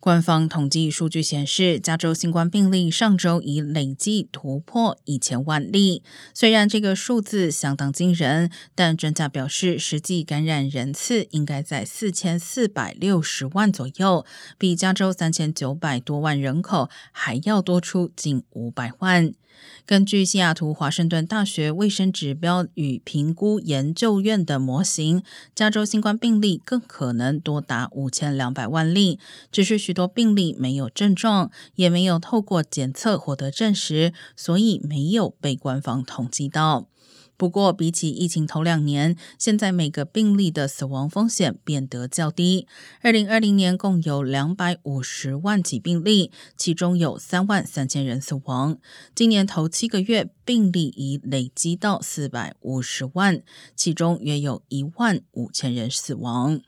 官方统计数据显示，加州新冠病例上周已累计突破一千万例。虽然这个数字相当惊人，但专家表示，实际感染人次应该在四千四百六十万左右，比加州三千九百多万人口还要多出近五百万。根据西雅图华盛顿大学卫生指标与评估研究院的模型，加州新冠病例更可能多达五千两百万例。只是许多病例没有症状，也没有透过检测获得证实，所以没有被官方统计到。不过，比起疫情头两年，现在每个病例的死亡风险变得较低。二零二零年共有两百五十万起病例，其中有三万三千人死亡。今年头七个月，病例已累积到四百五十万，其中约有一万五千人死亡。